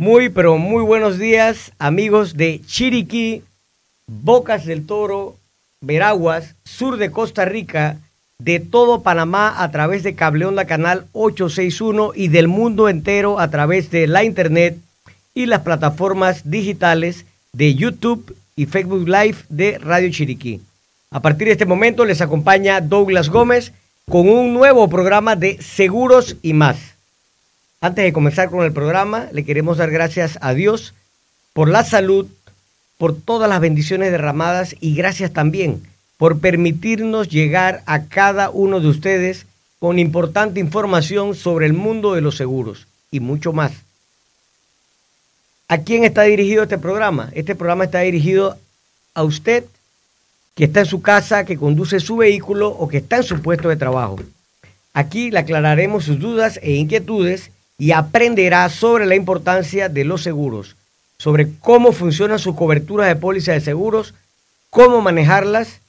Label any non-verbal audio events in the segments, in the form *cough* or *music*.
Muy, pero muy buenos días, amigos de Chiriquí, Bocas del Toro, Veraguas, sur de Costa Rica, de todo Panamá a través de Cable la Canal 861 y del mundo entero a través de la Internet y las plataformas digitales de YouTube y Facebook Live de Radio Chiriquí. A partir de este momento les acompaña Douglas Gómez con un nuevo programa de Seguros y más. Antes de comenzar con el programa, le queremos dar gracias a Dios por la salud, por todas las bendiciones derramadas y gracias también por permitirnos llegar a cada uno de ustedes con importante información sobre el mundo de los seguros y mucho más. ¿A quién está dirigido este programa? Este programa está dirigido a usted que está en su casa, que conduce su vehículo o que está en su puesto de trabajo. Aquí le aclararemos sus dudas e inquietudes y aprenderá sobre la importancia de los seguros, sobre cómo funcionan sus coberturas de póliza de seguros, cómo manejarlas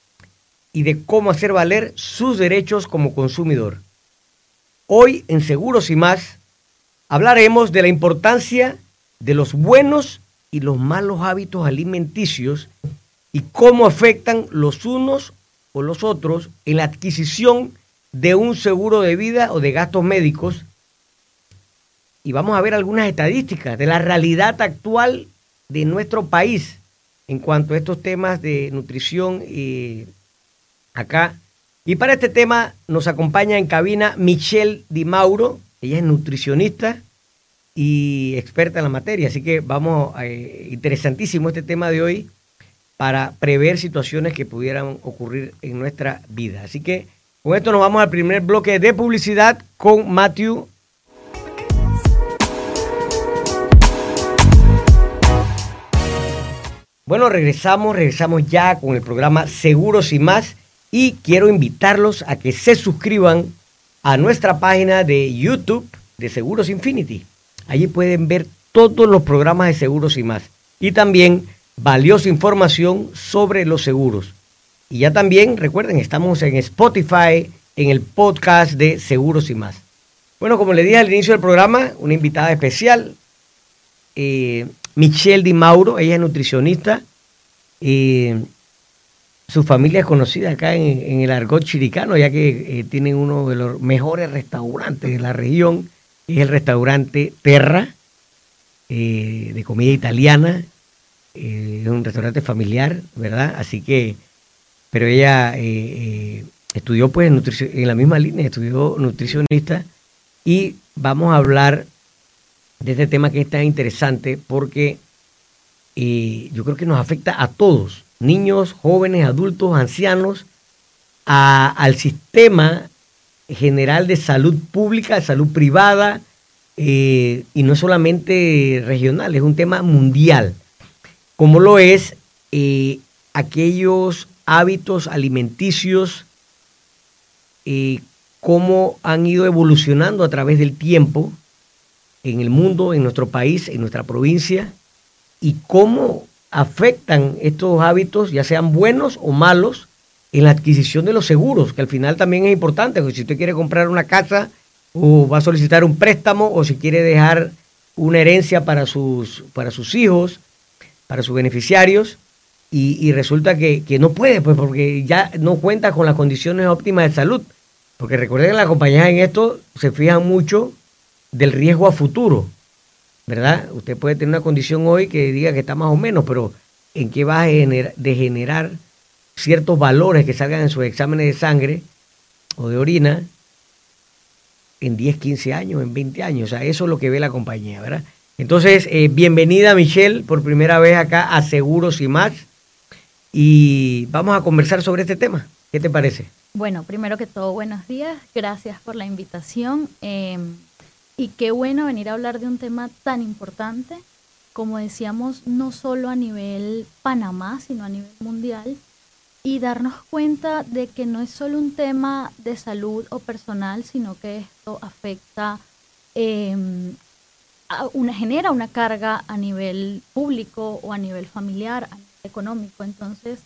y de cómo hacer valer sus derechos como consumidor. Hoy en Seguros y más hablaremos de la importancia de los buenos y los malos hábitos alimenticios y cómo afectan los unos o los otros en la adquisición de un seguro de vida o de gastos médicos y vamos a ver algunas estadísticas de la realidad actual de nuestro país en cuanto a estos temas de nutrición y acá. Y para este tema nos acompaña en cabina Michelle Di Mauro, ella es nutricionista y experta en la materia, así que vamos, eh, interesantísimo este tema de hoy para prever situaciones que pudieran ocurrir en nuestra vida. Así que con esto nos vamos al primer bloque de publicidad con Matthew Bueno, regresamos, regresamos ya con el programa Seguros y más y quiero invitarlos a que se suscriban a nuestra página de YouTube de Seguros Infinity. Allí pueden ver todos los programas de Seguros y más y también valiosa información sobre los seguros. Y ya también, recuerden, estamos en Spotify, en el podcast de Seguros y más. Bueno, como le dije al inicio del programa, una invitada especial, eh, Michelle Di Mauro, ella es nutricionista. y su familia es conocida acá en, el argot chiricano, ya que eh, tienen uno de los mejores restaurantes de la región, es el restaurante Terra, eh, de comida italiana. Eh, es un restaurante familiar, ¿verdad? Así que, pero ella estudió pues en la misma línea, estudió nutricionista y vamos a hablar de este tema que es tan interesante porque eh, yo creo que nos afecta a todos, niños, jóvenes, adultos, ancianos, al sistema general de salud pública, salud privada, eh, y no solamente regional, es un tema mundial, como lo es eh, aquellos hábitos alimenticios, cómo han ido evolucionando a través del tiempo en el mundo, en nuestro país, en nuestra provincia, y cómo afectan estos hábitos, ya sean buenos o malos, en la adquisición de los seguros, que al final también es importante, porque si usted quiere comprar una casa o va a solicitar un préstamo o si quiere dejar una herencia para sus, para sus hijos, para sus beneficiarios, y, resulta que, que, no puede, pues porque ya no cuenta con las condiciones óptimas de salud. Porque recuerden que las compañías en esto se fijan mucho del riesgo a futuro, ¿verdad? Usted puede tener una condición hoy que diga que está más o menos, pero ¿en qué va a degenerar ciertos valores que salgan en sus exámenes de sangre o de orina en 10, 15 años, en 20 años? O sea, eso es lo que ve la compañía, ¿verdad? Entonces, eh, bienvenida Michelle por primera vez acá a Seguros y más. Y vamos a conversar sobre este tema. ¿Qué te parece? Bueno, primero que todo, buenos días. Gracias por la invitación. Em, y qué bueno venir a hablar de un tema tan importante, como decíamos, no solo a nivel Panamá, sino a nivel mundial, y darnos cuenta de que no es solo un tema de salud o personal, sino que esto afecta, em, una, genera una carga a nivel público o a nivel familiar, a nivel económico. Entonces,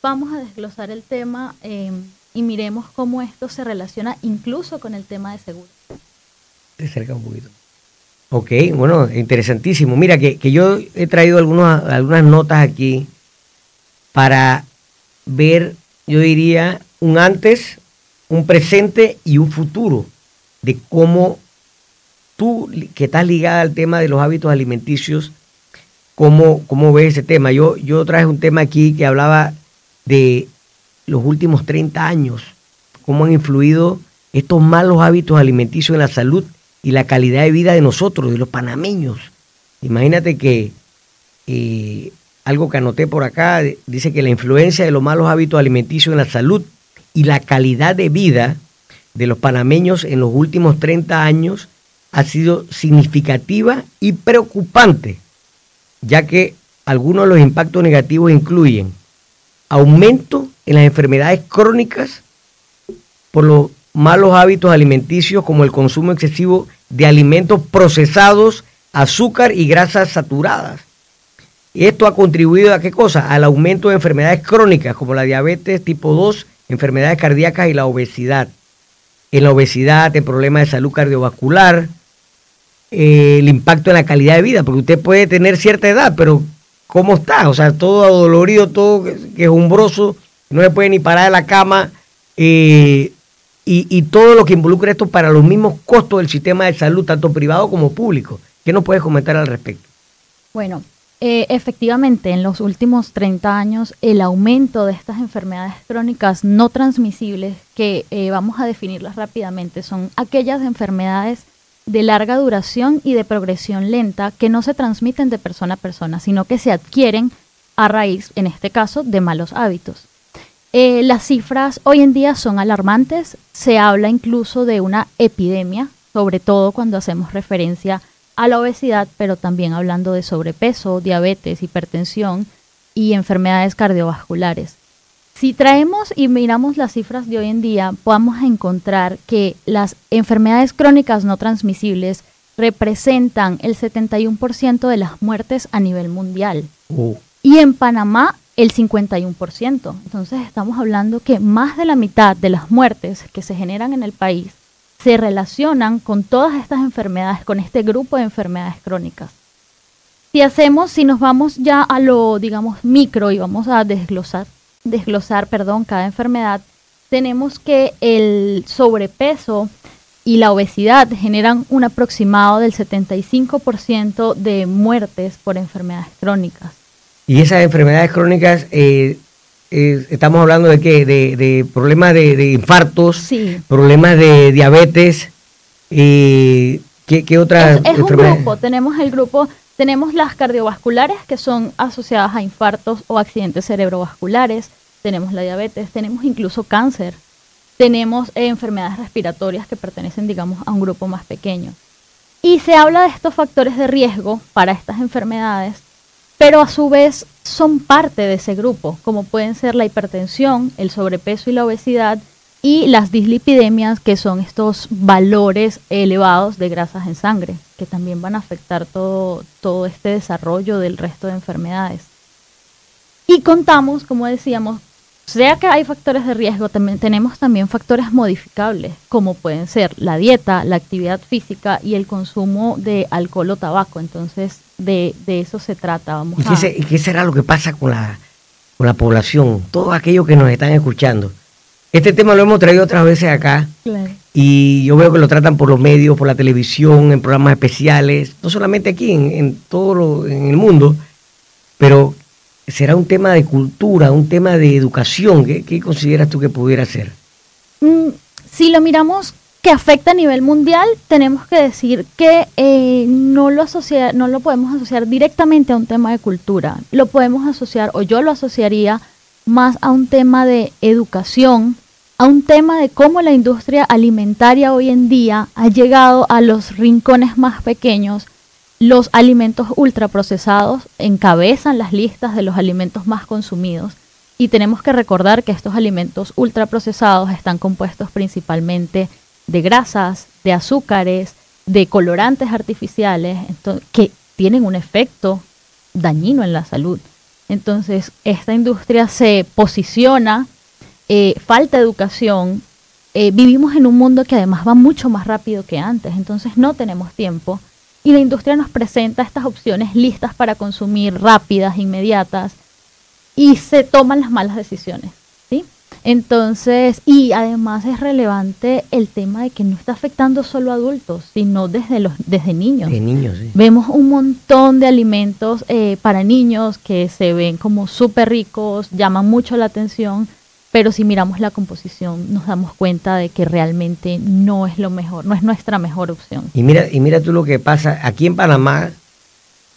vamos a desglosar el tema em, y miremos cómo esto se relaciona incluso con el tema de seguridad te cerca un poquito. Ok, bueno, interesantísimo. Mira, que, yo he traído algunos, algunas notas aquí para ver, yo diría, un antes, un presente y un futuro de cómo tú, que estás ligada al tema de los hábitos alimenticios, cómo, cómo ves ese tema. Yo, yo traje un tema aquí que hablaba de los últimos 30 años, cómo han influido estos malos hábitos alimenticios en la salud y la calidad de vida de nosotros, de los panameños. Imagínate que eh, algo que anoté por acá dice que la influencia de los malos hábitos alimenticios en la salud y la calidad de vida de los panameños en los últimos 30 años ha sido significativa y preocupante, ya que algunos de los impactos negativos incluyen aumento en las enfermedades crónicas por los malos hábitos alimenticios como el consumo excesivo de alimentos procesados, azúcar y grasas saturadas. Esto ha contribuido a qué cosa? Al aumento de enfermedades crónicas como la diabetes tipo 2, enfermedades cardíacas y la obesidad. En la obesidad, el problema de salud cardiovascular, eh, el impacto en la calidad de vida, porque usted puede tener cierta edad, pero ¿cómo está? O sea, todo adolorido, todo quejumbroso, no se puede ni parar de la cama, eh, y, todo lo que involucra esto para los mismos costos del sistema de salud, tanto privado como público. ¿Qué nos puedes comentar al respecto? Bueno, eh, efectivamente, en los últimos 30 años, el aumento de estas enfermedades crónicas no transmisibles, que eh, vamos a definirlas rápidamente, son aquellas enfermedades de larga duración y de progresión lenta que no se transmiten de persona a persona, sino que se adquieren a raíz, en este caso, de malos hábitos. Eh, las cifras hoy en día son alarmantes, se habla incluso de una epidemia, sobre todo cuando hacemos referencia a la obesidad, pero también hablando de sobrepeso, diabetes, hipertensión y enfermedades cardiovasculares. Si traemos y miramos las cifras de hoy en día, podemos encontrar que las enfermedades crónicas no transmisibles representan el 71% de las muertes a nivel mundial. Oh. Y en Panamá el 51%. Entonces estamos hablando que más de la mitad de las muertes que se generan en el país se relacionan con todas estas enfermedades, con este grupo de enfermedades crónicas. Si hacemos, si nos vamos ya a lo, digamos, micro y vamos a desglosar desglosar, perdón, cada enfermedad, tenemos que el sobrepeso y la obesidad generan un aproximado del 75% de muertes por enfermedades crónicas. Y esas enfermedades crónicas, eh, eh, estamos hablando de qué? De, problemas de, infartos, problemas de diabetes, y ¿qué, qué otras es, es un grupo, tenemos el grupo tenemos las cardiovasculares que son asociadas a infartos o accidentes cerebrovasculares, tenemos la diabetes, tenemos incluso cáncer, tenemos enfermedades respiratorias que pertenecen, digamos, a un grupo más pequeño. Y se habla de estos factores de riesgo para estas enfermedades, pero a su vez son parte de ese grupo, como pueden ser la hipertensión, el sobrepeso y la obesidad, y las dislipidemias, que son estos valores elevados de grasas en sangre, que también van a afectar todo, este desarrollo del resto de enfermedades. Y contamos, como decíamos, sea que hay factores de riesgo, también tenemos también factores modificables, como pueden ser la dieta, la actividad física y el consumo de alcohol o tabaco. Entonces, de, eso se trata. Vamos ¿Y, qué será lo que pasa con la, con la población? Todos aquellos que nos están escuchando este tema lo hemos traído otras veces acá. Y yo veo que lo tratan por los medios, por la televisión, en programas especiales, no solamente aquí, en, todo lo, en el mundo, pero será un tema de cultura, un tema de educación. ¿Qué, consideras tú que pudiera ser? Mm, si lo miramos que afecta a nivel mundial, tenemos que decir que eh, no, lo no lo podemos asociar directamente a un tema de cultura. Lo podemos asociar, o yo lo asociaría más a un tema de educación, a un tema de cómo la industria alimentaria hoy en día ha llegado a los rincones más pequeños. Los alimentos ultraprocesados encabezan las listas de los alimentos más consumidos y tenemos que recordar que estos alimentos ultraprocesados están compuestos principalmente de grasas, de azúcares, de colorantes artificiales que tienen un efecto dañino en la salud. Entonces, esta industria se posiciona eh, falta educación, eh, vivimos en un mundo que además va mucho más rápido que antes, entonces no tenemos tiempo y la industria nos presenta estas opciones listas para consumir, rápidas, inmediatas, y se toman las malas decisiones. Entonces, y además es relevante el tema de que no está afectando solo a adultos, sino desde, los, desde niños. De niños, sí. Vemos un montón de alimentos eh, para niños que se ven como súper ricos, llaman mucho la atención, pero si miramos la composición nos damos cuenta de que realmente no es lo mejor, no es nuestra mejor opción. Y mira, y mira tú lo que pasa, aquí en Panamá,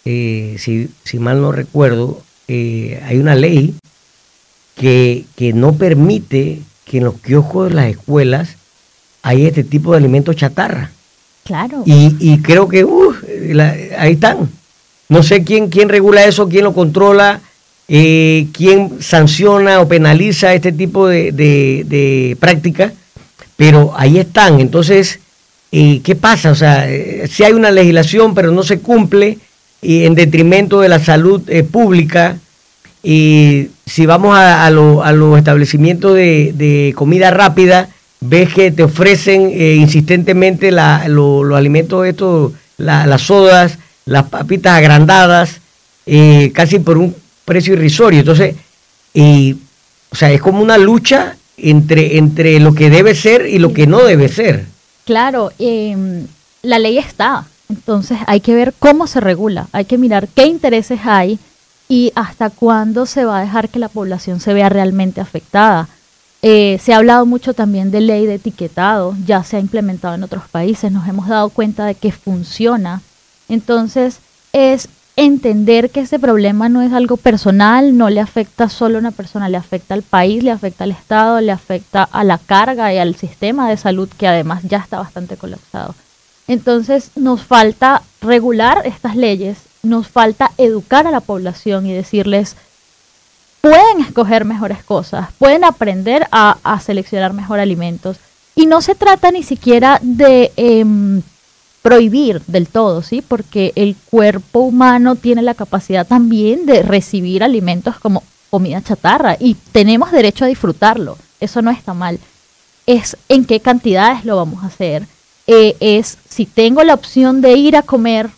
eh, si, si mal no recuerdo, eh, hay una ley que, que no permite que en los kioscos de las escuelas hay este tipo de alimentos chatarra. Claro. Y, y creo que uh, la- ahí están. No sé quién, quién regula eso, quién lo controla, eh, quién sanciona o penaliza este tipo de, de, de prácticas, pero ahí están. Entonces, eh, ¿qué pasa? O sea, si hay una legislación, pero no se cumple y en detrimento de la salud eh, pública. Y si vamos a, a lo- a los establecimientos de, de comida rápida, ves que te ofrecen eh, insistentemente la- lo- los alimentos estos, la- las sodas, las papitas agrandadas, eh, casi por un precio irrisorio. Entonces, y, o sea, es como una lucha entre, entre lo que debe ser y lo que no debe ser. Claro, em, la ley está, entonces hay que ver cómo se regula, hay que mirar qué intereses hay y hasta cuándo se va a dejar que la población se vea realmente afectada. Eh, se ha hablado mucho también de ley de etiquetado, ya se ha implementado en otros países, nos hemos dado cuenta de que funciona. Entonces es entender que este problema no es algo personal, no le afecta solo a una persona, le afecta al país, le afecta al Estado, le afecta a la carga y al sistema de salud que además ya está bastante colapsado. Entonces nos falta regular estas leyes, nos falta educar a la población y decirles, pueden escoger mejores cosas, pueden aprender a, seleccionar mejor alimentos. Y no se trata ni siquiera de em, prohibir del todo, ¿sí? Porque el cuerpo humano tiene la capacidad también de recibir alimentos como comida chatarra y tenemos derecho a disfrutarlo. Eso no está mal. Es en qué cantidades lo vamos a hacer. Eh, es si tengo la opción de ir a comer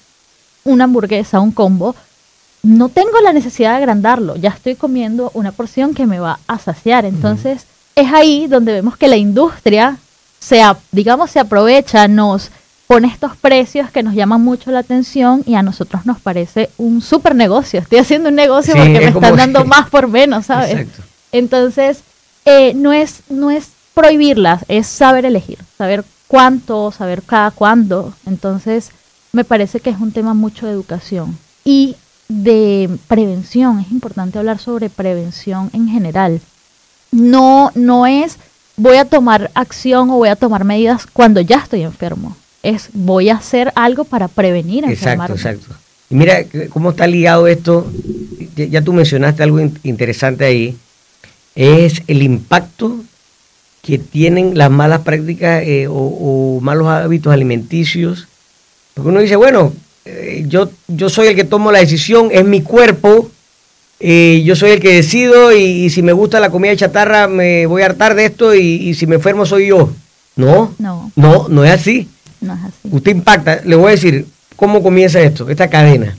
una hamburguesa, un combo, no tengo la necesidad de agrandarlo, ya estoy comiendo una porción que me va a saciar. Entonces, es ahí donde vemos que la industria se, digamos, se aprovecha, nos pone estos precios que nos llaman mucho la atención y a nosotros nos parece un súper negocio. Estoy haciendo un negocio Sí, porque es me están dando más por menos, ¿sabes? Exacto. Entonces, eh, no, es, no es prohibirlas, es saber elegir, saber cuánto, saber cada cuándo. Entonces, me parece que es un tema mucho de educación y de prevención. Es importante hablar sobre prevención en general. No, no es voy a tomar acción o voy a tomar medidas cuando ya estoy enfermo. Es voy a hacer algo para prevenir Exacto, enfermarme. exacto. Y mira cómo está ligado esto, ya, tú mencionaste algo in- interesante ahí, es el impacto que tienen las malas prácticas eh, o, o malos hábitos alimenticios. Porque uno dice, bueno, eh, yo, yo soy el que tomo la decisión, es mi cuerpo, eh, yo soy el que decido y, y si me gusta la comida chatarra me voy a hartar de esto y, y si me enfermo soy yo. No, No, no, no es así. no es así. Usted impacta, le voy a decir cómo comienza esto, esta cadena.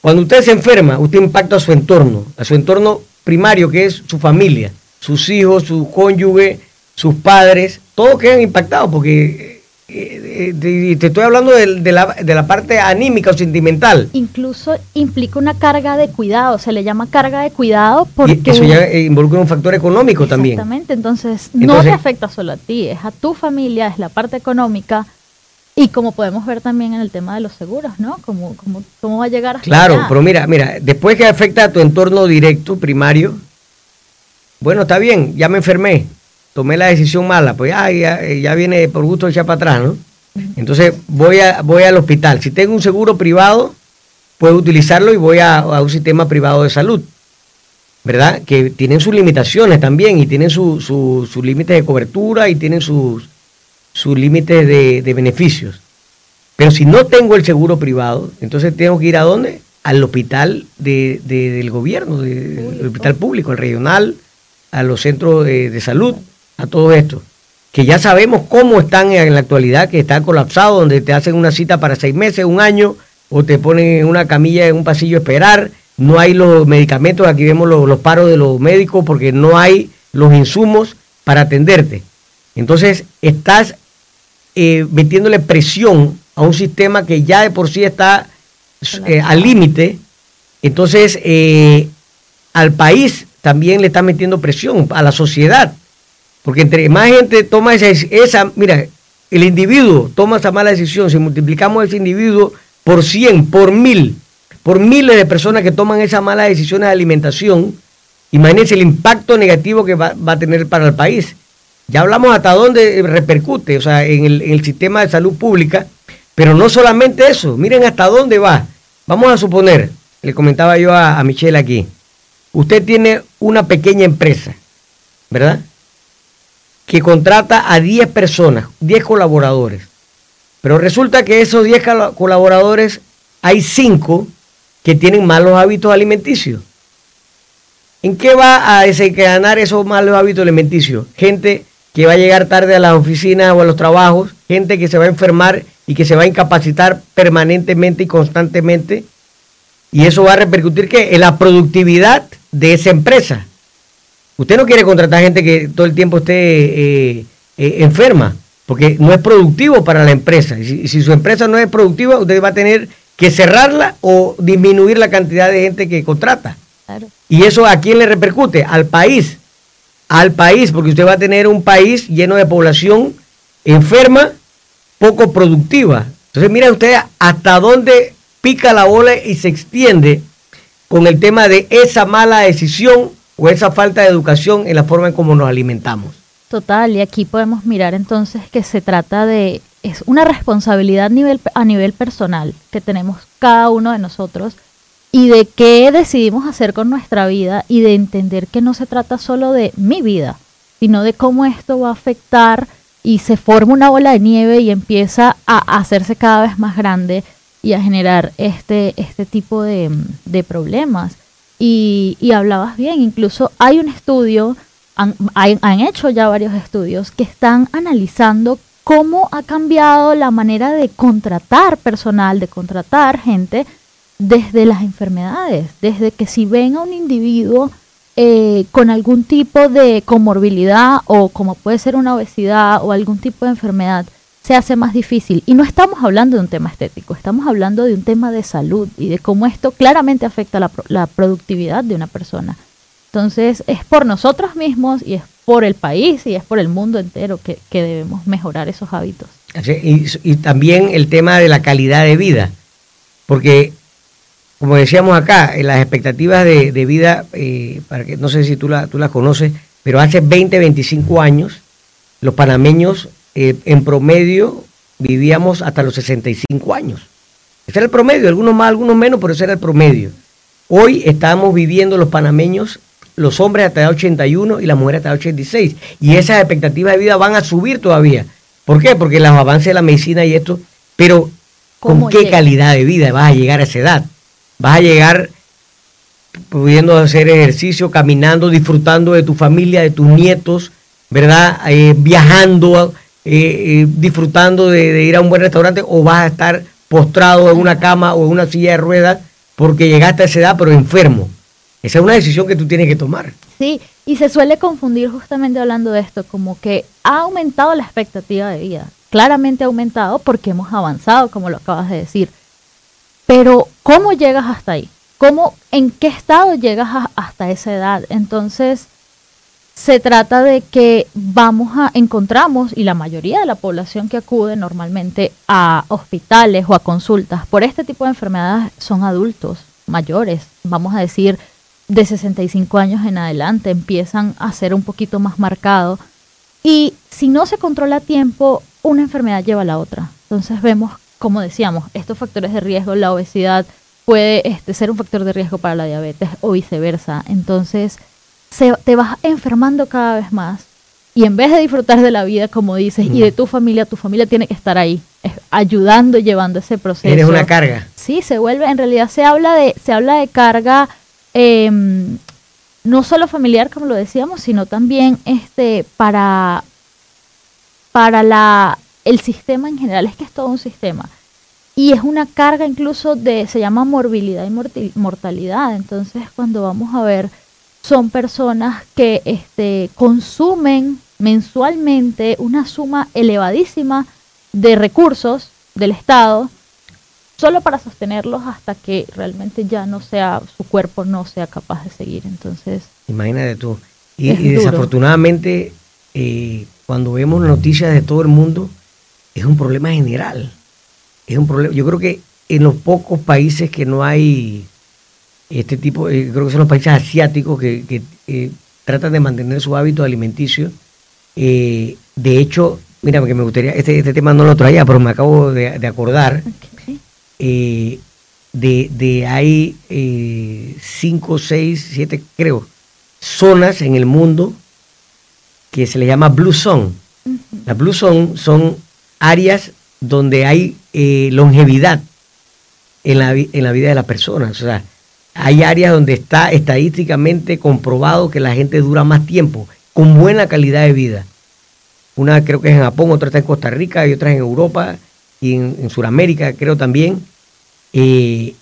Cuando usted se enferma, usted impacta a su entorno, a su entorno primario, que es su familia, sus hijos, su cónyuge, sus padres, todos quedan impactados, porque eh, eh, te, te estoy hablando del- de, la, de la parte anímica o sentimental. Incluso implica una carga de cuidado, se le llama carga de cuidado porque... Y eso ya involucra un factor económico también. Exactamente, entonces, no Entonces- te afecta solo a ti, es a tu familia, es la parte económica y como podemos ver también en el tema de los seguros, ¿no? ¿Cómo, cómo, cómo va a llegar hasta Claro, allá? pero mira, mira, después que afecta a tu entorno directo, primario, bueno, está bien, ya me enfermé, tomé la decisión mala, pues ya, ya, ya viene por gusto echar para atrás, ¿no? Entonces voy, a, voy al hospital. Si tengo un seguro privado, puedo utilizarlo y voy a, a un sistema privado de salud, ¿verdad? Que tienen sus limitaciones también y tienen su- su- sus límites de cobertura y tienen sus, sus límites de, de beneficios. Pero si no tengo el seguro privado, entonces tengo que ir a dónde? Al hospital de, de- del gobierno, de- del hospital público, al regional, a los centros de, de salud, a todo esto. que ya sabemos cómo están en la actualidad, que están colapsados, donde te hacen una cita para seis meses, un año, o te ponen en una camilla en un pasillo a esperar, no hay los medicamentos, aquí vemos los, paros de los médicos porque no hay los insumos para atenderte. Entonces estás eh, metiéndole presión a un sistema que ya de por sí está eh, al límite. Entonces eh, al país también le está metiendo presión, a la sociedad. Porque entre más gente toma esa, esa, mira, el individuo toma esa mala decisión, si multiplicamos ese individuo por 100, por mil, por miles de personas que toman esas malas decisiones de alimentación, imagínense el impacto negativo que va, a tener para el país. Ya hablamos hasta dónde repercute, o sea, en el, sistema de salud pública, pero no solamente eso, miren hasta dónde va. Vamos a suponer, le comentaba yo a, a Michelle aquí, usted tiene una pequeña empresa, ¿verdad? Que contrata a 10 personas, 10 colaboradores. Pero resulta que esos 10 colaboradores, hay 5 que tienen malos hábitos alimenticios. ¿En qué va a desencadenar esos malos hábitos alimenticios? Gente que va a llegar tarde a las oficinas o a los trabajos, gente que se va a enfermar y que se va a incapacitar permanentemente y constantemente. Y eso va a repercutir ¿qué? en la productividad de esa empresa. Usted no quiere contratar gente que todo el tiempo esté eh, eh, enferma porque no es productivo para la empresa. Y si, su empresa no es productiva, usted va a tener que cerrarla o disminuir la cantidad de gente que contrata. Y eso a quién le repercute? Al país. Al país, porque usted va a tener un país lleno de población enferma, poco productiva. Entonces, mira usted hasta dónde pica la bola y se extiende con el tema de esa mala decisión o esa falta de educación en la forma en cómo nos alimentamos. Total, y aquí podemos mirar entonces que se trata de, es una responsabilidad a nivel, personal que tenemos cada uno de nosotros y de qué decidimos hacer con nuestra vida y de entender que no se trata solo de mi vida, sino de cómo esto va a afectar y se forma una bola de nieve y empieza a hacerse cada vez más grande y a generar este, este tipo de, problemas. Y, y hablabas bien, incluso hay un estudio han, hecho ya varios estudios que están analizando cómo ha cambiado la manera de contratar personal, de contratar gente desde las enfermedades, desde que si ven a un individuo eh, con algún tipo de comorbilidad o como puede ser una obesidad o algún tipo de enfermedad, se hace más difícil. Y no estamos hablando de un tema estético, estamos hablando de un tema de salud y de cómo esto claramente afecta la, la productividad de una persona. Entonces es por nosotros mismos y es por el país y es por el mundo entero que, debemos mejorar esos hábitos. y, también el tema de la calidad de vida, porque como decíamos acá, las expectativas de, vida, eh, para que no sé si tú la, tú la conoces, pero hace 20, 25 años los panameños eh, en promedio vivíamos hasta los 65 años. Ese era el promedio, algunos más, algunos menos, pero ese era el promedio. Hoy estamos viviendo los panameños los hombres hasta edad 81 y las mujeres hasta edad 86. Y esas expectativas de vida van a subir todavía. ¿Por qué? Porque los avances de la medicina y esto, pero ¿con qué calidad de vida vas a llegar a esa edad? Vas a llegar pudiendo hacer ejercicio, caminando, disfrutando de tu familia, de tus nietos, ¿verdad? Eh, viajando, eh, eh, disfrutando de, ir a un buen restaurante, o vas a estar postrado en una cama o en una silla de ruedas porque llegaste a esa edad, pero enfermo. Esa es una decisión que tú tienes que tomar. Sí, y se suele confundir justamente hablando de esto, como que ha aumentado la expectativa de vida. Claramente ha aumentado porque hemos avanzado, como lo acabas de decir. Pero, ¿cómo llegas hasta ahí? ¿Cómo, en qué estado llegas hasta esa edad? Entonces, se trata de que vamos a, encontramos, y la mayoría de la población que acude normalmente a hospitales o a consultas por este tipo de enfermedades son adultos mayores, vamos a decir de 65 años en adelante empiezan a ser un poquito más marcado. Y si no se controla a tiempo, una enfermedad lleva a la otra. Entonces vemos, como decíamos, estos factores de riesgo, la obesidad puede este, ser un factor de riesgo para la diabetes o viceversa. Entonces se, te vas enfermando cada vez más. Y en vez de disfrutar de la vida, como dices, y de tu familia, tu familia tiene que estar ahí, ayudando, llevando ese proceso. Eres una carga. Sí, se vuelve, en realidad se habla de, se habla de carga Em, no solo familiar, como lo decíamos, sino también este, para para la, el sistema en general, es que es todo un sistema. Y es una carga incluso de, se llama morbilidad y mortalidad. Entonces, cuando vamos a ver, son personas que este, consumen mensualmente una suma elevadísima de recursos del Estado solo para sostenerlos hasta que realmente ya no sea, su cuerpo no sea capaz de seguir. Entonces. Imagínate tú. Y, desafortunadamente, eh, cuando vemos noticias de todo el mundo, es un problema general. Es un problema. Yo creo que en los pocos países que no hay este tipo, eh, creo que son los países asiáticos que, eh, tratan de mantener su hábito alimenticio. de hecho, mira, que me gustaría, este, este tema no lo traía, pero me acabo de, acordar. de, de hay cinco, seis, siete, creo, zonas en el mundo que se le llama Blue Zone. Las Blue Zone son áreas donde hay eh, longevidad en la, en la vida de las personas. O sea, hay áreas donde está estadísticamente comprobado que la gente dura más tiempo, con buena calidad de vida. Una creo que es en Japón, otra está en Costa Rica y otra en Europa y en, Sudamérica creo también. Eh,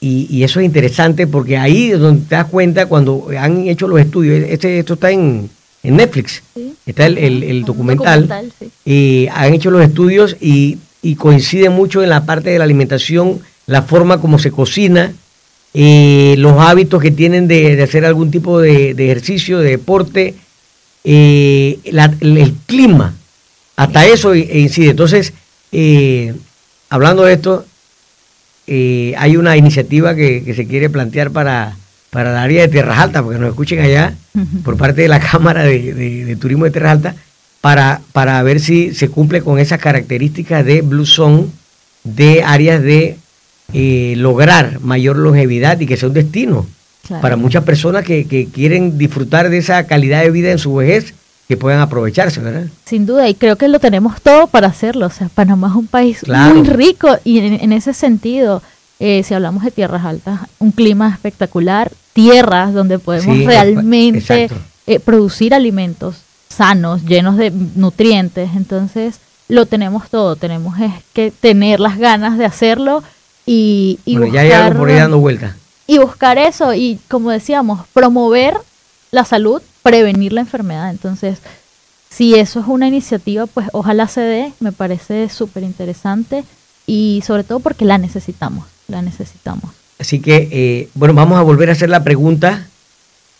y, eso es interesante porque ahí es donde te das cuenta cuando han hecho los estudios. Este, esto está en, Netflix, está el, documental. y han hecho los estudios y, coincide mucho en la parte de la alimentación, la forma como se cocina, eh, los hábitos que tienen de, hacer algún tipo de, ejercicio, de deporte, eh, el clima. Hasta eso incide. Entonces, eh, hablando de esto, eh, hay una iniciativa que, se quiere plantear para, para el área de Tierras Altas, porque nos escuchen allá por parte de la Cámara de, Turismo de Tierras Altas, para, para ver si se cumple con esas características de Blue Zone, de áreas de eh, lograr mayor longevidad y que sea un destino para muchas personas que, que quieren disfrutar de esa calidad de vida en su vejez que puedan aprovecharse, ¿verdad? Sin duda, y creo que lo tenemos todo para hacerlo. O sea, Panamá es un país muy rico y en, ese sentido, eh, si hablamos de tierras altas, un clima espectacular, tierras donde podemos realmente eh, producir alimentos sanos, llenos de nutrientes. Entonces, lo tenemos todo. Tenemos que tener las ganas de hacerlo y, y buscar, ya hay algo por ahí dando vuelta. Y buscar eso y, como decíamos, promover la salud prevenir la enfermedad. Entonces, si eso es una iniciativa, pues ojalá se dé, me parece súper interesante y sobre todo porque la necesitamos, la necesitamos. Así que, eh, bueno, vamos a volver a hacer la pregunta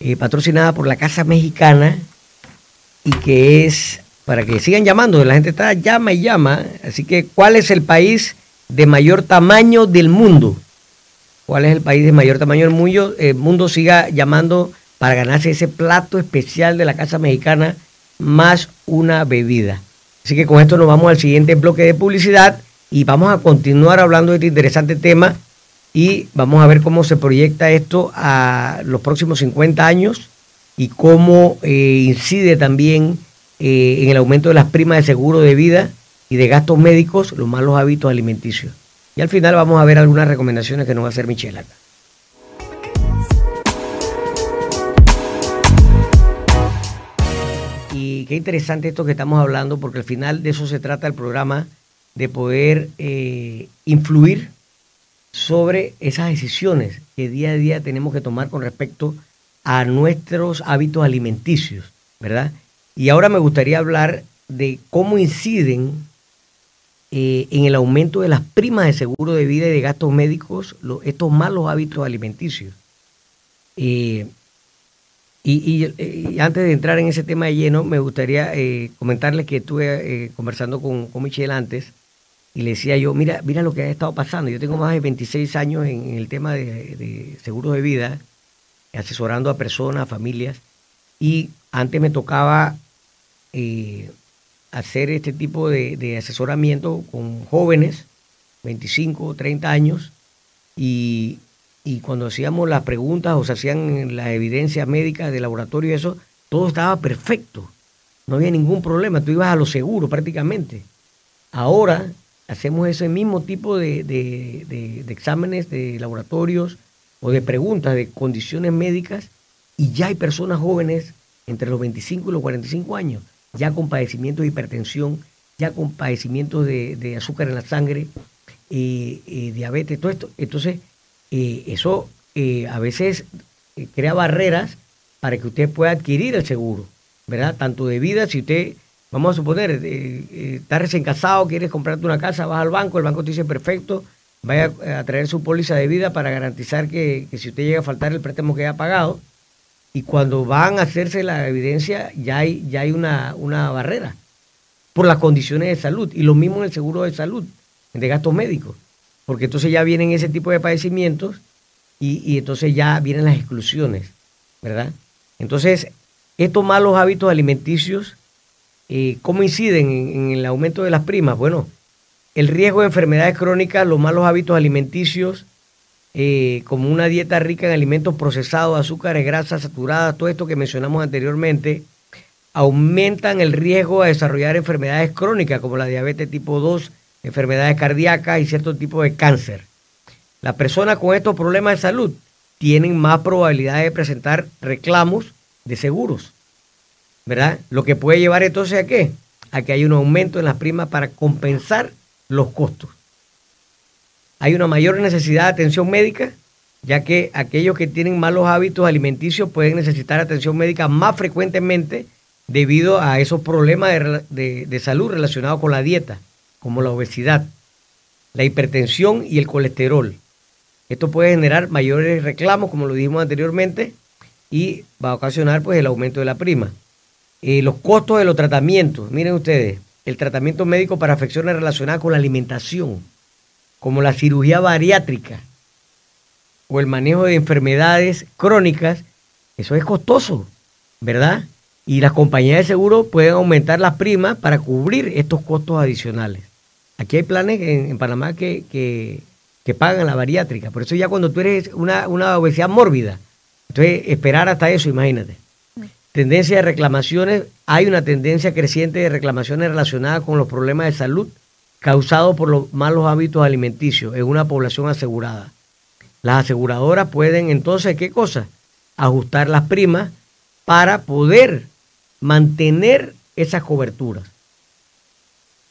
eh, patrocinada por la Casa Mexicana y que es para que sigan llamando, la gente está llama y llama, así que ¿cuál es el país de mayor tamaño del mundo? ¿Cuál es el país de mayor tamaño del mundo? El mundo siga llamando para ganarse ese plato especial de la Casa Mexicana más una bebida. Así que con esto nos vamos al siguiente bloque de publicidad y vamos a continuar hablando de este interesante tema y vamos a ver cómo se proyecta esto a los próximos 50 años y cómo eh, incide también eh, en el aumento de las primas de seguro de vida y de gastos médicos los malos hábitos alimenticios. Y al final vamos a ver algunas recomendaciones que nos va a hacer Michelle acá. Y qué interesante esto que estamos hablando, porque al final de eso se trata el programa, de poder eh, influir sobre esas decisiones que día a día tenemos que tomar con respecto a nuestros hábitos alimenticios, ¿verdad? Y ahora me gustaría hablar de cómo inciden eh, en el aumento de las primas de seguro de vida y de gastos médicos estos malos hábitos alimenticios. Eh, y, antes de entrar en ese tema de lleno, me gustaría eh, comentarles que estuve eh, conversando con, con, Michelle antes y le decía yo, mira, mira lo que ha estado pasando. Yo tengo más de 26 años en, el tema de, de, seguros de vida, asesorando a personas, a familias, y antes me tocaba eh, hacer este tipo de, asesoramiento con jóvenes, 25, 30 años, y, y cuando hacíamos las preguntas o se hacían las evidencias médicas de laboratorio y eso, todo estaba perfecto. No había ningún problema, tú ibas a lo seguro prácticamente. Ahora hacemos ese mismo tipo de, de, exámenes de laboratorios o de preguntas de condiciones médicas y ya hay personas jóvenes entre los 25 y los 45 años ya con padecimientos de hipertensión, ya con padecimientos de, azúcar en la sangre, eh, eh, diabetes, todo esto. Entonces, eh, eso a veces crea barreras para que usted pueda adquirir el seguro, ¿verdad? Tanto de vida, si usted, vamos a suponer, está recién casado, quieres comprarte una casa, vas al banco, el banco te dice perfecto, vaya a traer su póliza de vida para garantizar que, si usted llega a faltar el préstamo que haya pagado, y cuando van a hacerse la evidencia ya hay, ya hay una, una barrera por las condiciones de salud. Y lo mismo en el seguro de salud, de gastos médicos, porque entonces ya vienen ese tipo de padecimientos y, entonces ya vienen las exclusiones, ¿verdad? Entonces, estos malos hábitos alimenticios, eh, ¿cómo inciden en, el aumento de las primas? Bueno, el riesgo de enfermedades crónicas, los malos hábitos alimenticios, eh, como una dieta rica en alimentos procesados, azúcares, grasas saturadas, todo esto que mencionamos anteriormente, aumentan el riesgo de desarrollar enfermedades crónicas como la diabetes tipo 2, enfermedades cardíacas y cierto tipo de cáncer. Las personas con estos problemas de salud tienen más probabilidad de presentar reclamos de seguros, ¿verdad? Lo que puede llevar entonces a qué? A que hay un aumento en las primas para compensar los costos hay una mayor necesidad de atención médica, ya que aquellos que tienen malos hábitos alimenticios pueden necesitar atención médica más frecuentemente debido a esos problemas de, salud relacionados con la dieta, como la obesidad, la hipertensión y el colesterol. Esto puede generar mayores reclamos, como lo dijimos anteriormente, y va a ocasionar pues el aumento de la prima. Eh, los costos de los tratamientos, miren ustedes, el tratamiento médico para afecciones relacionadas con la alimentación como la cirugía bariátrica o el manejo de enfermedades crónicas, eso es costoso, ¿verdad? Y las compañías de seguro pueden aumentar las primas para cubrir estos costos adicionales. Aquí hay planes en, Panamá que, que, pagan la bariátrica. Por eso ya cuando tú eres una, una obesidad mórbida, entonces esperar hasta eso, imagínate. Tendencia de reclamaciones, hay una tendencia creciente de reclamaciones relacionadas con los problemas de salud causado por los malos hábitos alimenticios en una población asegurada. Las aseguradoras pueden entonces, ¿qué cosa? Ajustar las primas para poder mantener esas coberturas.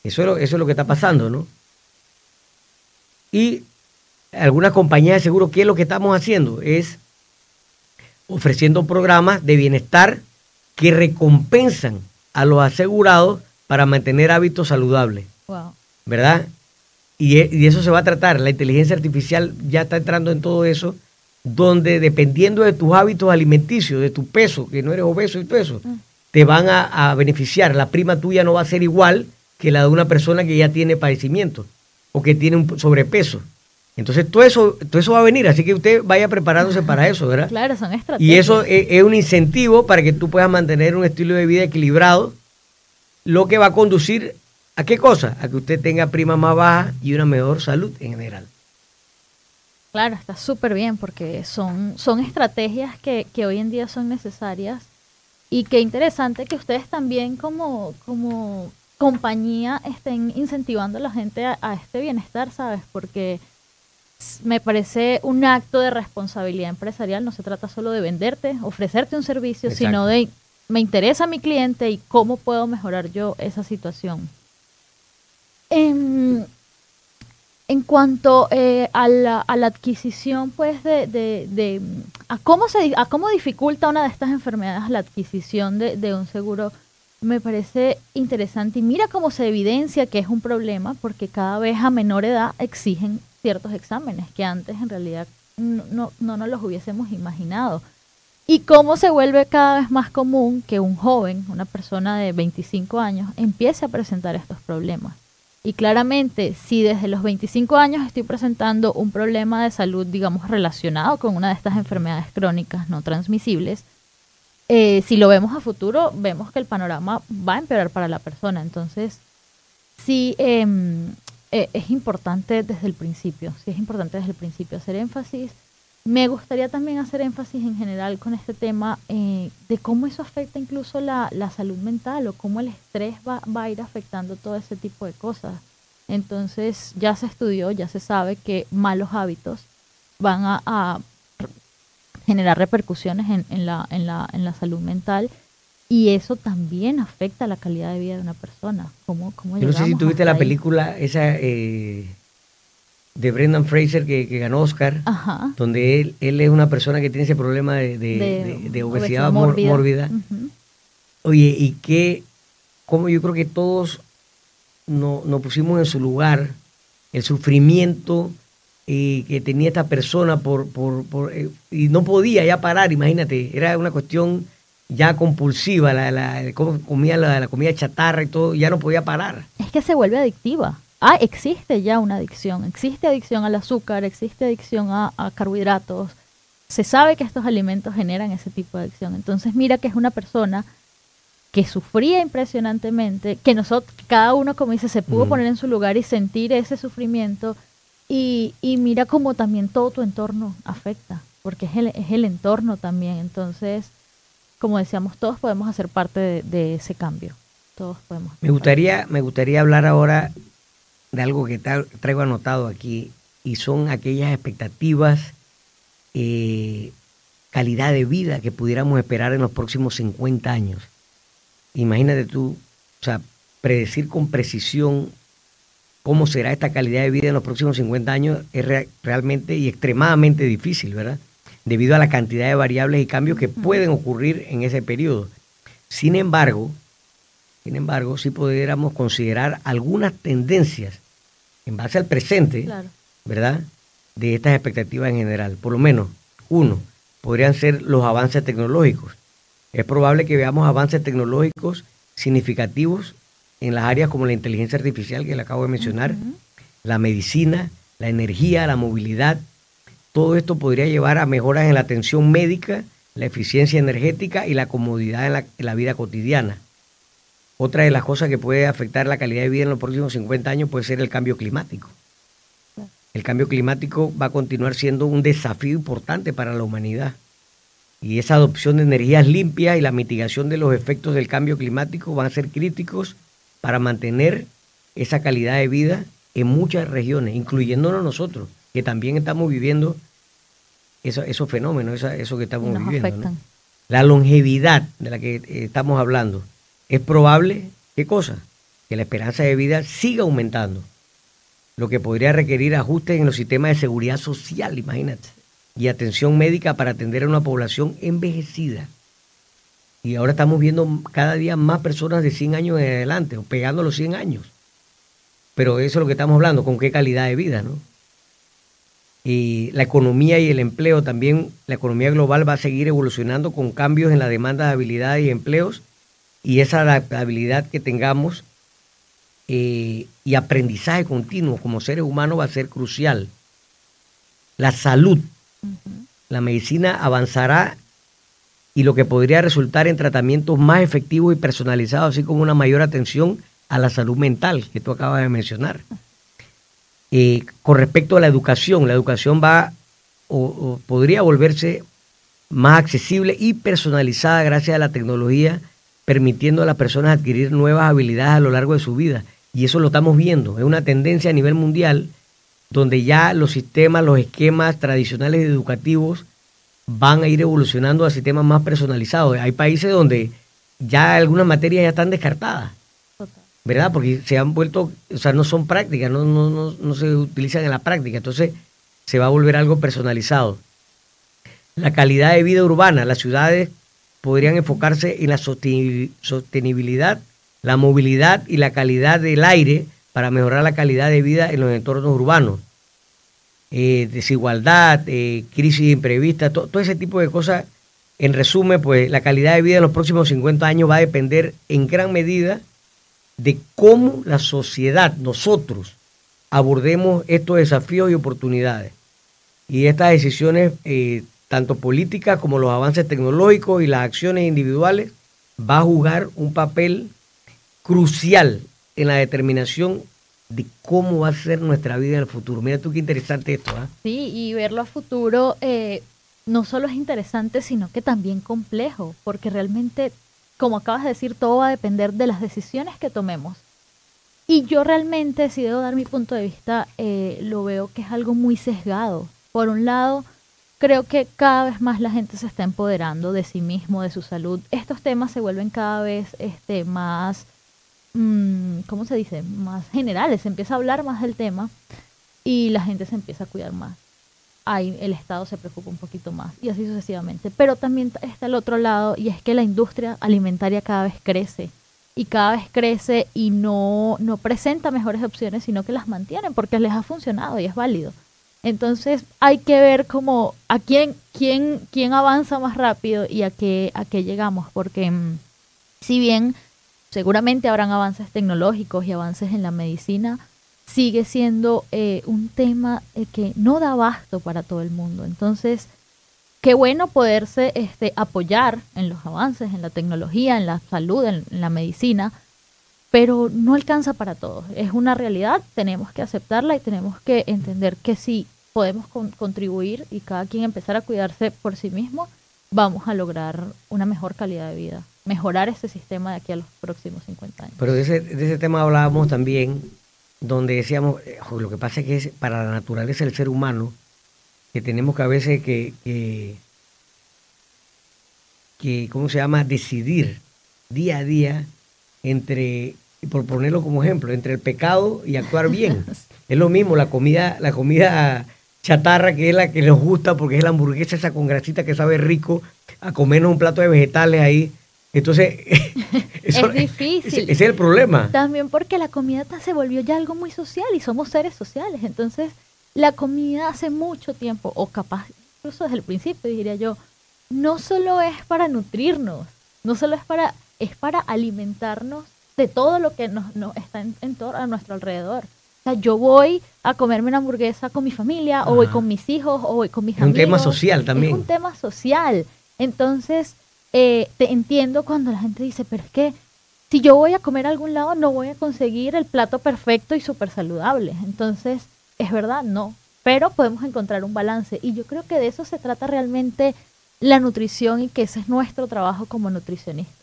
Eso es lo, eso es lo que está pasando, ¿no? Y algunas compañías de seguro, ¿qué es lo que estamos haciendo? Es ofreciendo programas de bienestar que recompensan a los asegurados para mantener hábitos saludables. Wow. ¿Verdad? Y, e, y, eso se va a tratar. La inteligencia artificial ya está entrando en todo eso, donde dependiendo de tus hábitos alimenticios, de tu peso, que no eres obeso y todo eso, mm. te van a, beneficiar. La prima tuya no va a ser igual que la de una persona que ya tiene padecimiento o que tiene un sobrepeso. Entonces todo eso, todo eso va a venir, así que usted vaya preparándose *laughs* para eso, ¿verdad? Claro, son estrategias. Y eso es, es un incentivo para que tú puedas mantener un estilo de vida equilibrado, lo que va a conducir ¿A qué cosa? A que usted tenga prima más baja y una mejor salud en general. Claro, está súper bien porque son, son estrategias que, hoy en día son necesarias y qué interesante que ustedes también como, como compañía estén incentivando a la gente a, este bienestar, ¿sabes? Porque me parece un acto de responsabilidad empresarial, no se trata solo de venderte, ofrecerte un servicio, sino de me interesa mi cliente y cómo puedo mejorar yo esa situación. En, en cuanto eh, a, la, a, la, adquisición, pues, de, a cómo se a cómo dificulta una de estas enfermedades la adquisición de, un seguro, me parece interesante. Y mira cómo se evidencia que es un problema, porque cada vez a menor edad exigen ciertos exámenes que antes en realidad no nos los hubiésemos imaginado. Y cómo se vuelve cada vez más común que un joven, una persona de 25 años, empiece a presentar estos problemas. Y claramente, si desde los 25 años estoy presentando un problema de salud, digamos, relacionado con una de estas enfermedades crónicas no transmisibles, eh, si lo vemos a futuro, vemos que el panorama va a empeorar para la persona. Entonces, sí em, eh, es importante desde el principio, sí es importante desde el principio hacer énfasis me gustaría también hacer énfasis en general con este tema eh, de cómo eso afecta incluso la, salud mental o cómo el estrés va, a ir afectando todo ese tipo de cosas. Entonces ya se estudió, ya se sabe que malos hábitos van a, generar repercusiones en, la, en, la, en la salud mental y eso también afecta la calidad de vida de una persona. ¿Cómo, cómo Yo no sé si tuviste la ahí? película esa eh, de Brendan Fraser que, que ganó Oscar, Ajá. donde él, él es una persona que tiene ese problema de, de- de- de obesidad, mórbida. Oye, y que, como yo creo que todos no- nos pusimos en su lugar, el sufrimiento eh, que tenía esta persona por, por, por, eh, y no podía ya parar, imagínate, era una cuestión ya compulsiva, la, la, cómo comía la, la comida chatarra y todo, ya no podía parar. Es que se vuelve adictiva. Ah, existe ya una adicción. Existe adicción al azúcar, existe adicción a, a carbohidratos. Se sabe que estos alimentos generan ese tipo de adicción. Entonces mira que es una persona que sufría impresionantemente, que nosotros, cada uno, como dice, se pudo poner en su lugar y sentir ese sufrimiento. Y, y mira cómo también todo tu entorno afecta, porque es el, es el entorno también. Entonces, como decíamos, todos podemos hacer parte de, de ese cambio. Todos podemos. Me gustaría, me gustaría hablar ahora de algo que tra- traigo anotado aquí y son aquellas expectativas, eh, calidad de vida que pudiéramos esperar en los próximos 50 años. Imagínate tú, o sea, predecir con precisión cómo será esta calidad de vida en los próximos 50 años es re- realmente y extremadamente difícil, ¿verdad? Debido a la cantidad de variables y cambios que pueden ocurrir en ese periodo. Sin embargo, sin embargo, si pudiéramos considerar algunas tendencias en base al presente, Claro. ¿verdad? De estas expectativas en general. Por lo menos, uno, podrían ser los avances tecnológicos. Es probable que veamos avances tecnológicos significativos en las áreas como la inteligencia artificial que le acabo de mencionar, la medicina, la energía, la movilidad. Todo esto podría llevar a mejoras en la atención médica, la eficiencia energética y la comodidad en la, en la vida cotidiana. Otra de las cosas que puede afectar la calidad de vida en los próximos 50 años puede ser el cambio climático. El cambio climático va a continuar siendo un desafío importante para la humanidad. Y esa adopción de energías limpias y la mitigación de los efectos del cambio climático van a ser críticos para mantener esa calidad de vida en muchas regiones, incluyéndonos nosotros, que también estamos viviendo eso- esos fenómenos, esa- eso que estamos nos viviendo. La longevidad de la que eh, estamos hablando, es probable, ¿qué cosa? Que la esperanza de vida siga aumentando, lo que podría requerir ajustes en los sistemas de seguridad social, imagínate, y atención médica para atender a una población envejecida. Y ahora estamos viendo cada día más personas de 100 años en adelante, o pegando los 100 años. Pero eso es lo que estamos hablando, con qué calidad de vida, ¿no? Y la economía y el empleo también, la economía global va a seguir evolucionando con cambios en la demanda de habilidades y empleos y esa adaptabilidad que tengamos eh, y aprendizaje continuo como seres humanos va a ser crucial. La salud, la medicina avanzará y lo que podría resultar en tratamientos más efectivos y personalizados, así como una mayor atención a la salud mental que tú acabas de mencionar. Eh, con respecto a la educación, la educación va o, o podría volverse más accesible y personalizada gracias a la tecnología, permitiendo a las personas adquirir nuevas habilidades a lo largo de su vida. Y eso lo estamos viendo, es una tendencia a nivel mundial donde ya los sistemas, los esquemas tradicionales educativos van a ir evolucionando a sistemas más personalizados. Hay países donde ya algunas materias ya están descartadas. ¿verdad? Porque se han vuelto, o sea, no son prácticas, no, no, no, no se utilizan en la práctica, entonces se va a volver algo personalizado. La calidad de vida urbana, las ciudades podrían enfocarse en la sosteni- sostenibilidad, la movilidad y la calidad del aire para mejorar la calidad de vida en los entornos urbanos. Eh, desigualdad, eh, crisis imprevista, to- todo ese tipo de cosas. En resumen, pues la calidad de vida en los próximos 50 años va a depender en gran medida de cómo la sociedad, nosotros, abordemos estos desafíos y oportunidades. Y estas decisiones, eh, tanto políticas como los avances tecnológicos y las acciones individuales, va a jugar un papel crucial en la determinación de cómo va a ser nuestra vida en el futuro. Mira tú qué interesante esto, ¿ah? Sí, y verlo a futuro eh, no solo es interesante, sino que también complejo, porque realmente, como acabas de decir, todo va a depender de las decisiones que tomemos. Y yo realmente, si debo dar mi punto de vista, eh, lo veo que es algo muy sesgado. Por un lado, creo que cada vez más la gente se está empoderando de sí mismo, de su salud. Estos temas se vuelven cada vez este, más, mm, ¿cómo se dice? Más generales. Se empieza a hablar más del tema y la gente se empieza a cuidar más. Ahí el Estado se preocupa un poquito más y así sucesivamente. Pero también está el otro lado y es que la industria alimentaria cada vez crece y cada vez crece y no, no presenta mejores opciones, sino que las mantienen porque les ha funcionado y es válido. Entonces hay que ver como a quién, quién, quién avanza más rápido y a qué, a qué llegamos, porque mm, si bien seguramente habrán avances tecnológicos y avances en la medicina, sigue siendo eh, un tema eh, que no da abasto para todo el mundo. Entonces, qué bueno poderse este, apoyar en los avances, en la tecnología, en la salud, en la medicina, pero no alcanza para todos. Es una realidad, tenemos que aceptarla y tenemos que entender que si podemos contribuir y cada quien empezar a cuidarse por sí mismo, vamos a lograr una mejor calidad de vida, mejorar ese sistema de aquí a los próximos 50 años. Pero de ese, de ese tema hablábamos también, donde decíamos, eh, lo que pasa es que es para la naturaleza del ser humano, que tenemos que a veces que, que, que ¿cómo se llama?, decidir día a día entre por ponerlo como ejemplo, entre el pecado y actuar bien. *laughs* es lo mismo, la comida, la comida chatarra que es la que nos gusta porque es la hamburguesa esa con grasita que sabe rico, a comernos un plato de vegetales ahí. Entonces, *laughs* es difícil. Ese, es el problema. También porque la comida se volvió ya algo muy social y somos seres sociales. Entonces, la comida hace mucho tiempo, o capaz incluso desde el principio, diría yo, no solo es para nutrirnos, no solo es para, es para alimentarnos de todo lo que nos, está en, a nuestro alrededor. O sea, yo voy a comerme una hamburguesa con mi familia, o voy con mis hijos, o voy con mis amigos. Es un tema social también. Es un tema social. Entonces, eh, te entiendo cuando la gente dice, pero es que si yo voy a comer a algún lado, no voy a conseguir el plato perfecto y súper saludable. Entonces, es verdad, no. Pero podemos encontrar un balance. Y yo creo que de eso se trata realmente la nutrición y que ese es nuestro trabajo como nutricionista.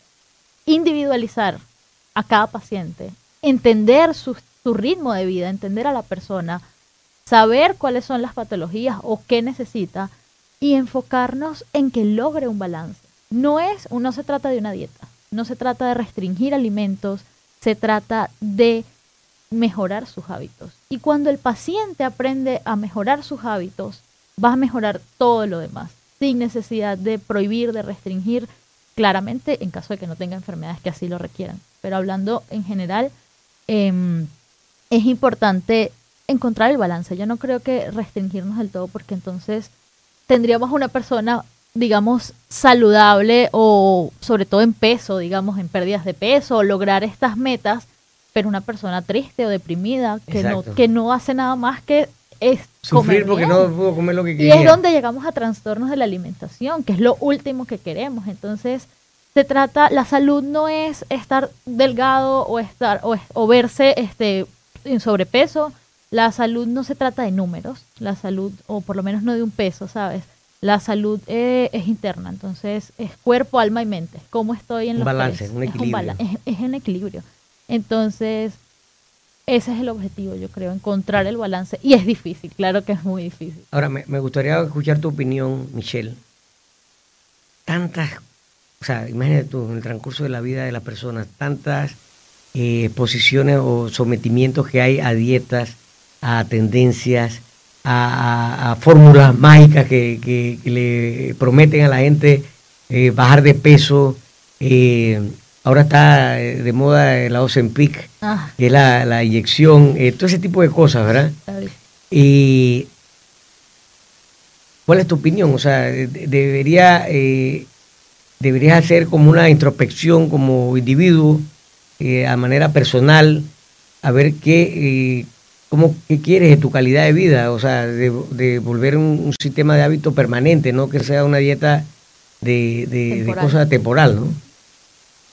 Individualizar a cada paciente, entender su, ritmo de vida, entender a la persona, saber cuáles son las patologías o qué necesita y enfocarnos en que logre un balance. No es, no se trata de una dieta, no se trata de restringir alimentos, se trata de mejorar sus hábitos. Y cuando el paciente aprende a mejorar sus hábitos, va a mejorar todo lo demás, sin necesidad de prohibir, de restringir, claramente en caso de que no tenga enfermedades que así lo requieran pero hablando en general, em, es importante encontrar el balance. Yo no creo que restringirnos del todo porque entonces tendríamos una persona, digamos, saludable o sobre todo en peso, digamos, en pérdidas de peso, o lograr estas metas, pero una persona triste o deprimida que, no, que no hace nada más que es Sufrir porque no pudo comer lo que quería. Y es donde llegamos a trastornos de la alimentación, que es lo último que queremos. Entonces, se trata, la salud no es estar delgado o estar o, o, verse este en sobrepeso. La salud no se trata de números, la salud, o por lo menos no de un peso, ¿sabes? La salud eh, es interna, entonces es cuerpo, alma y mente. ¿Cómo estoy en los balance, un equilibrio. Es, es, en equilibrio. Entonces, ese es el objetivo, yo creo, encontrar el balance. Y es difícil, claro que es muy difícil. Ahora, me, me gustaría escuchar tu opinión, Michelle. Tantas o sea, imagínate tú, en el transcurso de la vida de las personas, tantas eh, posiciones o sometimientos que hay a dietas, a tendencias, a, fórmulas mágicas que, le prometen a la gente eh, bajar de peso. Eh, ahora está de moda la Ozempic, ah. que es la, inyección, todo ese tipo de cosas, ¿verdad? Y ¿Cuál es tu opinión? O sea, debería deberías hacer como una introspección como individuo, eh, a manera personal, a ver qué, eh, cómo, qué quieres de tu calidad de vida, o sea, de, volver un, sistema de hábito permanente, no que sea una dieta de, de, cosa temporal, ¿no?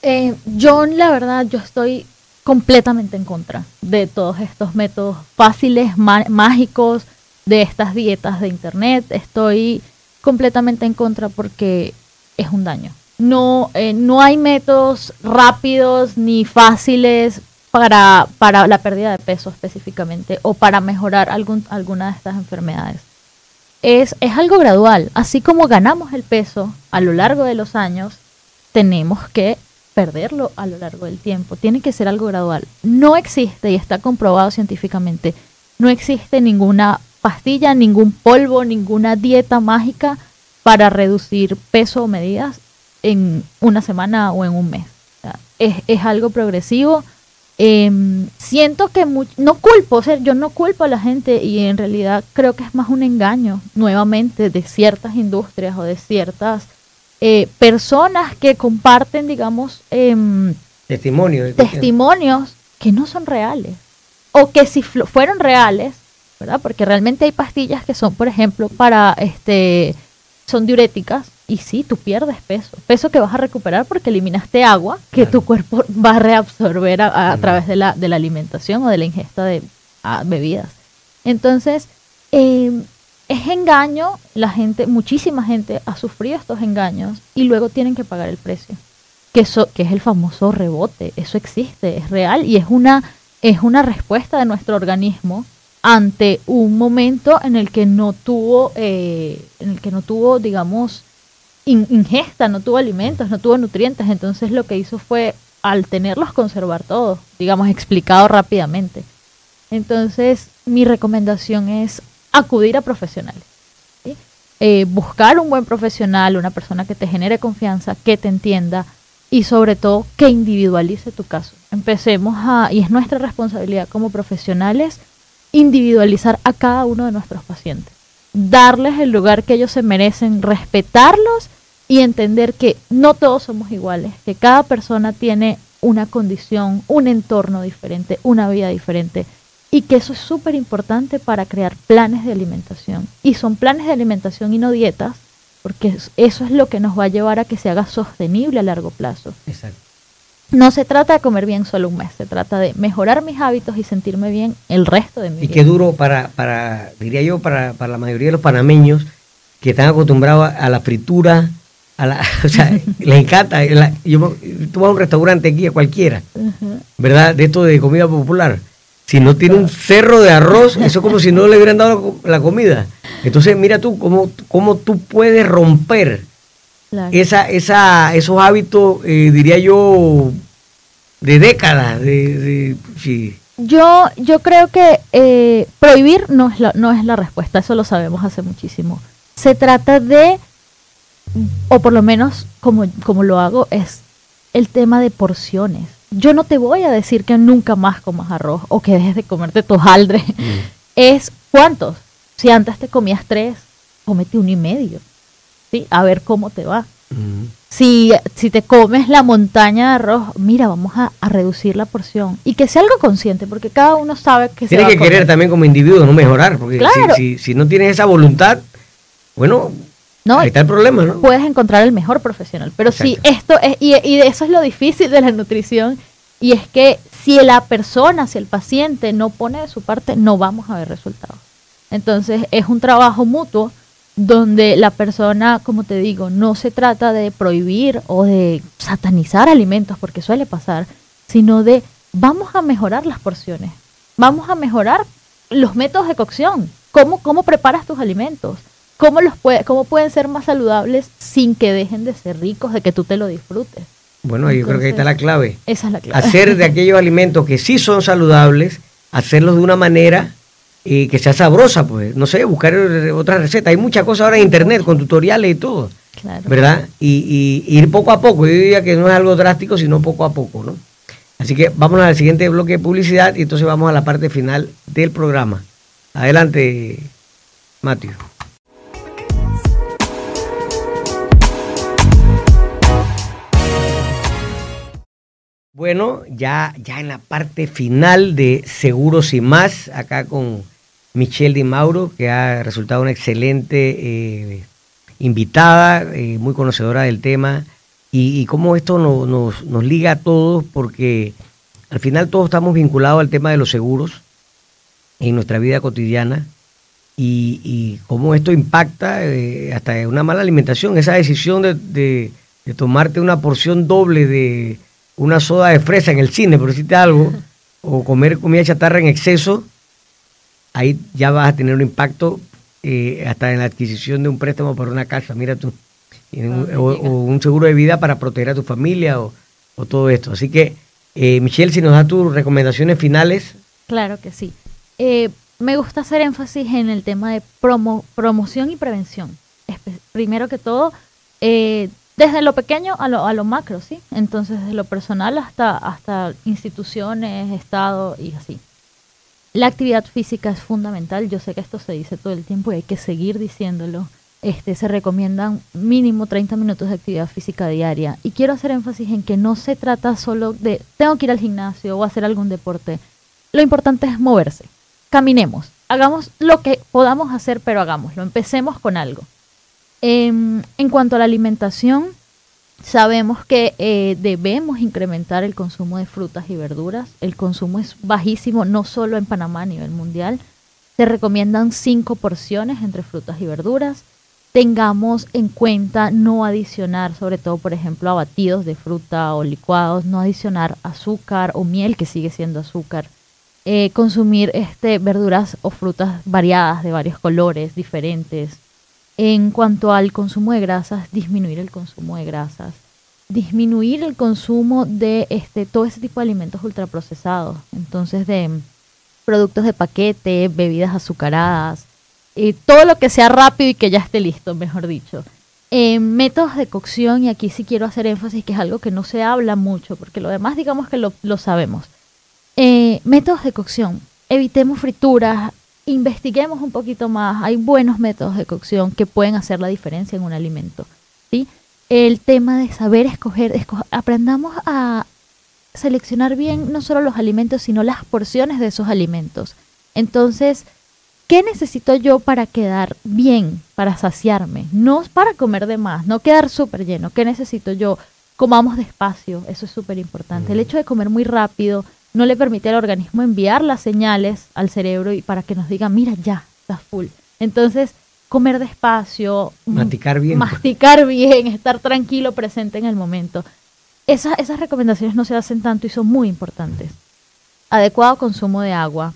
Eh, yo, la verdad, yo estoy completamente en contra de todos estos métodos fáciles, mágicos, de estas dietas de internet. Estoy completamente en contra porque es un daño no, eh, no hay métodos rápidos ni fáciles para, la pérdida de peso específicamente o para mejorar alguna de estas enfermedades. es, es algo gradual. Así como ganamos el peso a lo largo de los años, tenemos que perderlo a lo largo del tiempo. Tiene que ser algo gradual. No existe, y está comprobado científicamente, no existe ninguna pastilla, ningún polvo, ninguna dieta mágica para reducir peso o medidas en una semana o en un mes. es, es, algo progresivo. Em, siento que no culpo, o sea, yo no culpo a la gente y en realidad creo que es más un engaño nuevamente de ciertas industrias o de ciertas eh, personas que comparten, digamos, testimonios, testimonios que no son reales o que si fueron reales, ¿verdad? Porque realmente hay pastillas que son, por ejemplo, para este son diuréticas y sí, tú pierdes peso, peso que vas a recuperar porque eliminaste agua que tu cuerpo *laughs* va a reabsorber a, través de la, de la alimentación o de la ingesta de bebidas. Entonces, eh, es engaño, la gente, muchísima gente ha sufrido estos engaños y luego tienen que pagar el precio. Que, eso, que es el famoso rebote, eso existe, es real y es una, es una respuesta de nuestro organismo ante un momento en el que no tuvo, eh, en el que no tuvo, digamos, ingesta, no tuvo alimentos, no tuvo nutrientes. Entonces lo que hizo fue, al tenerlos, conservar todos, digamos, explicado rápidamente. Entonces, mi recomendación es acudir a profesionales. Eh, buscar un buen profesional, una persona que te genere confianza, que te entienda y sobre todo que individualice tu caso. Empecemos a, y es nuestra responsabilidad como profesionales, individualizar a cada uno de nuestros pacientes, darles el lugar que ellos se merecen, respetarlos y entender que no todos somos iguales, que cada persona tiene una condición, un entorno diferente, una vida diferente y que eso es súper importante para crear planes de alimentación. Y son planes de alimentación y no dietas, porque eso es lo que nos va a llevar a que se haga sostenible a largo plazo. Exacto. No se trata de comer bien solo un mes, se trata de mejorar mis hábitos y sentirme bien el resto de mi vida. Y qué duro para, para diría yo, para, para, la mayoría de los panameños que están acostumbrados a la fritura, a la, *laughs* o sea, *laughs* les encanta. yo, tú vas a un restaurante aquí, a cualquiera, ¿verdad? De esto de comida popular si no tiene un cerro de arroz, eso es como si no le hubieran dado la comida. Entonces, mira tú cómo, cómo tú puedes romper esa, esa, esos hábitos, eh, diría yo, de décadas. De, yo, yo creo que eh, prohibir no es, la, no es la respuesta, eso lo sabemos hace muchísimo. Se trata de, o por lo menos como, como lo hago, es el tema de porciones yo no te voy a decir que nunca más comas arroz o que dejes de comerte tu jaldre. Mm. Es cuántos. Si antes te comías tres, comete uno y medio. ¿Sí? A ver cómo te va. Si, si te comes la montaña de arroz, mira, vamos a, reducir la porción. Y que sea algo consciente, porque cada uno sabe que Tiene que querer también como individuo, no mejorar. Porque si, si, no tienes esa voluntad, bueno, Ahí está el problema, ¿no? Puedes encontrar el mejor profesional. Pero si esto es, y, y eso es lo difícil de la nutrición, y es que si la persona, si el paciente no pone de su parte, no vamos a ver resultados. Entonces es un trabajo mutuo donde la persona, como te digo, no se trata de prohibir o de satanizar alimentos, porque suele pasar, sino de vamos a mejorar las porciones, vamos a mejorar los métodos de cocción, cómo, cómo preparas tus alimentos, ¿Cómo, los puede, ¿Cómo pueden ser más saludables sin que dejen de ser ricos, de que tú te lo disfrutes? Bueno, yo creo que ahí está la clave. Esa es la clave. Hacer de aquellos alimentos que sí son saludables, hacerlos de una manera eh, que sea sabrosa, pues. No sé, buscar otra receta. Hay muchas cosas ahora en internet con tutoriales y todo. Claro. ¿Verdad? Y, ir poco a poco. Yo diría que no es algo drástico, sino poco a poco, ¿no? Así que vamos al siguiente bloque de publicidad y entonces vamos a la parte final del programa. Adelante, Mateo. Bueno, ya, ya en la parte final de Seguros y más, acá con Michelle Di Mauro, que ha resultado una excelente eh, invitada, eh, muy conocedora del tema, y, cómo esto nos, nos liga a todos, porque al final todos estamos vinculados al tema de los seguros en nuestra vida cotidiana, y, cómo esto impacta eh, hasta una mala alimentación, esa decisión de tomarte una porción doble de una soda de fresa en el cine, por decirte algo, o comer comida chatarra en exceso, ahí ya vas a tener un impacto eh, hasta en la adquisición de un préstamo para una casa, mira tú, o, un seguro de vida para proteger a tu familia o, todo esto. Así que, eh, Michelle, si nos da tus recomendaciones finales. Claro que sí. Eh, me gusta hacer énfasis en el tema de promo, promoción y prevención. Primero que todo, eh, desde lo pequeño a lo, a macro, ¿sí? Entonces, desde lo personal hasta, hasta instituciones, Estado y así. La actividad física es fundamental. Yo sé que esto se dice todo el tiempo y hay que seguir diciéndolo. Este, se recomiendan mínimo 30 minutos de actividad física diaria. Y quiero hacer énfasis en que no se trata solo de tengo que ir al gimnasio o hacer algún deporte. Lo importante es moverse caminemos, hagamos lo que podamos hacer, pero hagámoslo, empecemos con algo. Em, en cuanto a la alimentación, sabemos que eh, debemos incrementar el consumo de frutas y verduras. El consumo es bajísimo, no solo en Panamá a nivel mundial. Se recomiendan cinco porciones entre frutas y verduras. Tengamos en cuenta no adicionar, sobre todo, por ejemplo, a batidos de fruta o licuados, no adicionar azúcar o miel, que sigue siendo azúcar eh, consumir este, verduras o frutas variadas de varios colores diferentes. En cuanto al consumo de grasas, disminuir el consumo de grasas. Disminuir el consumo de este, todo ese tipo de alimentos ultraprocesados. Entonces, de productos de paquete, bebidas azucaradas, eh, todo lo que sea rápido y que ya esté listo, mejor dicho. Eh, métodos de cocción, y aquí sí quiero hacer énfasis que es algo que no se habla mucho, porque lo demás digamos que lo, lo sabemos. Eh, métodos de cocción. Evitemos frituras, investiguemos un poquito más. Hay buenos métodos de cocción que pueden hacer la diferencia en un alimento. ¿sí? El tema de saber escoger, aprendamos a seleccionar bien no solo los alimentos, sino las porciones de esos alimentos. Entonces, ¿qué necesito yo para quedar bien, para saciarme? No para comer de más, no quedar súper lleno. ¿Qué necesito yo? Comamos despacio, eso es súper importante. El hecho de comer muy rápido, no le permite al organismo enviar las señales al cerebro y para que nos diga, mira, ya, estás full. Entonces, comer despacio, mm, masticar bien. Masticar bien, *laughs* estar tranquilo, presente en el momento. esas recomendaciones no se hacen tanto y son muy importantes. Adecuado consumo de agua.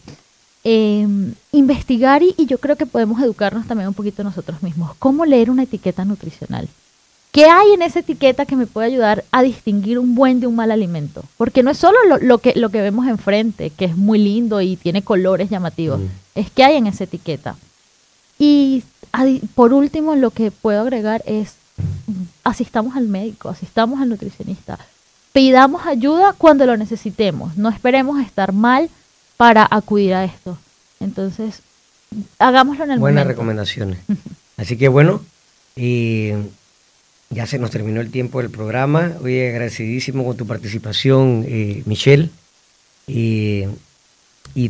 Em, investigar y, y yo creo que podemos educarnos también un poquito nosotros mismos. ¿Cómo leer una etiqueta nutricional? ¿Qué hay en esa etiqueta que me puede ayudar a distinguir un buen de un mal alimento? Porque no es solo lo, que, lo que vemos enfrente, que es muy lindo y tiene colores llamativos, es qué hay en esa etiqueta. Y por último, lo que puedo agregar es asistamos al médico, asistamos al nutricionista, pidamos ayuda cuando lo necesitemos, no esperemos estar mal para acudir a esto. Entonces, hagámoslo en el Buenas recomendaciones. Así que bueno, y ya se nos terminó el tiempo del programa. Hoy agradecidísimo con tu participación, eh, Michelle. Y,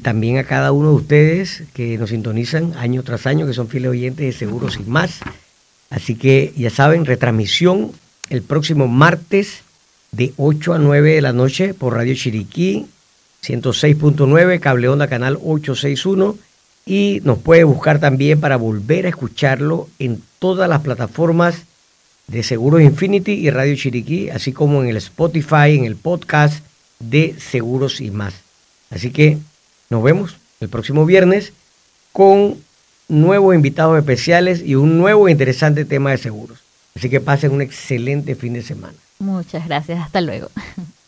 también a cada uno de ustedes que nos sintonizan año tras año, que son fieles oyentes de Seguros y más. Así que ya saben, retransmisión el próximo martes de 8 a 9 de la noche por Radio Chiriquí 106.9, Cable Onda Canal 861 y nos puede buscar también para volver a escucharlo en todas las plataformas de Seguros Infinity y Radio Chiriquí, así como en el Spotify, en el podcast de Seguros y más. Así que nos vemos el próximo viernes con nuevos invitados especiales y un nuevo interesante tema de seguros. Así que pasen un excelente fin de semana. Muchas gracias, hasta luego. *laughs*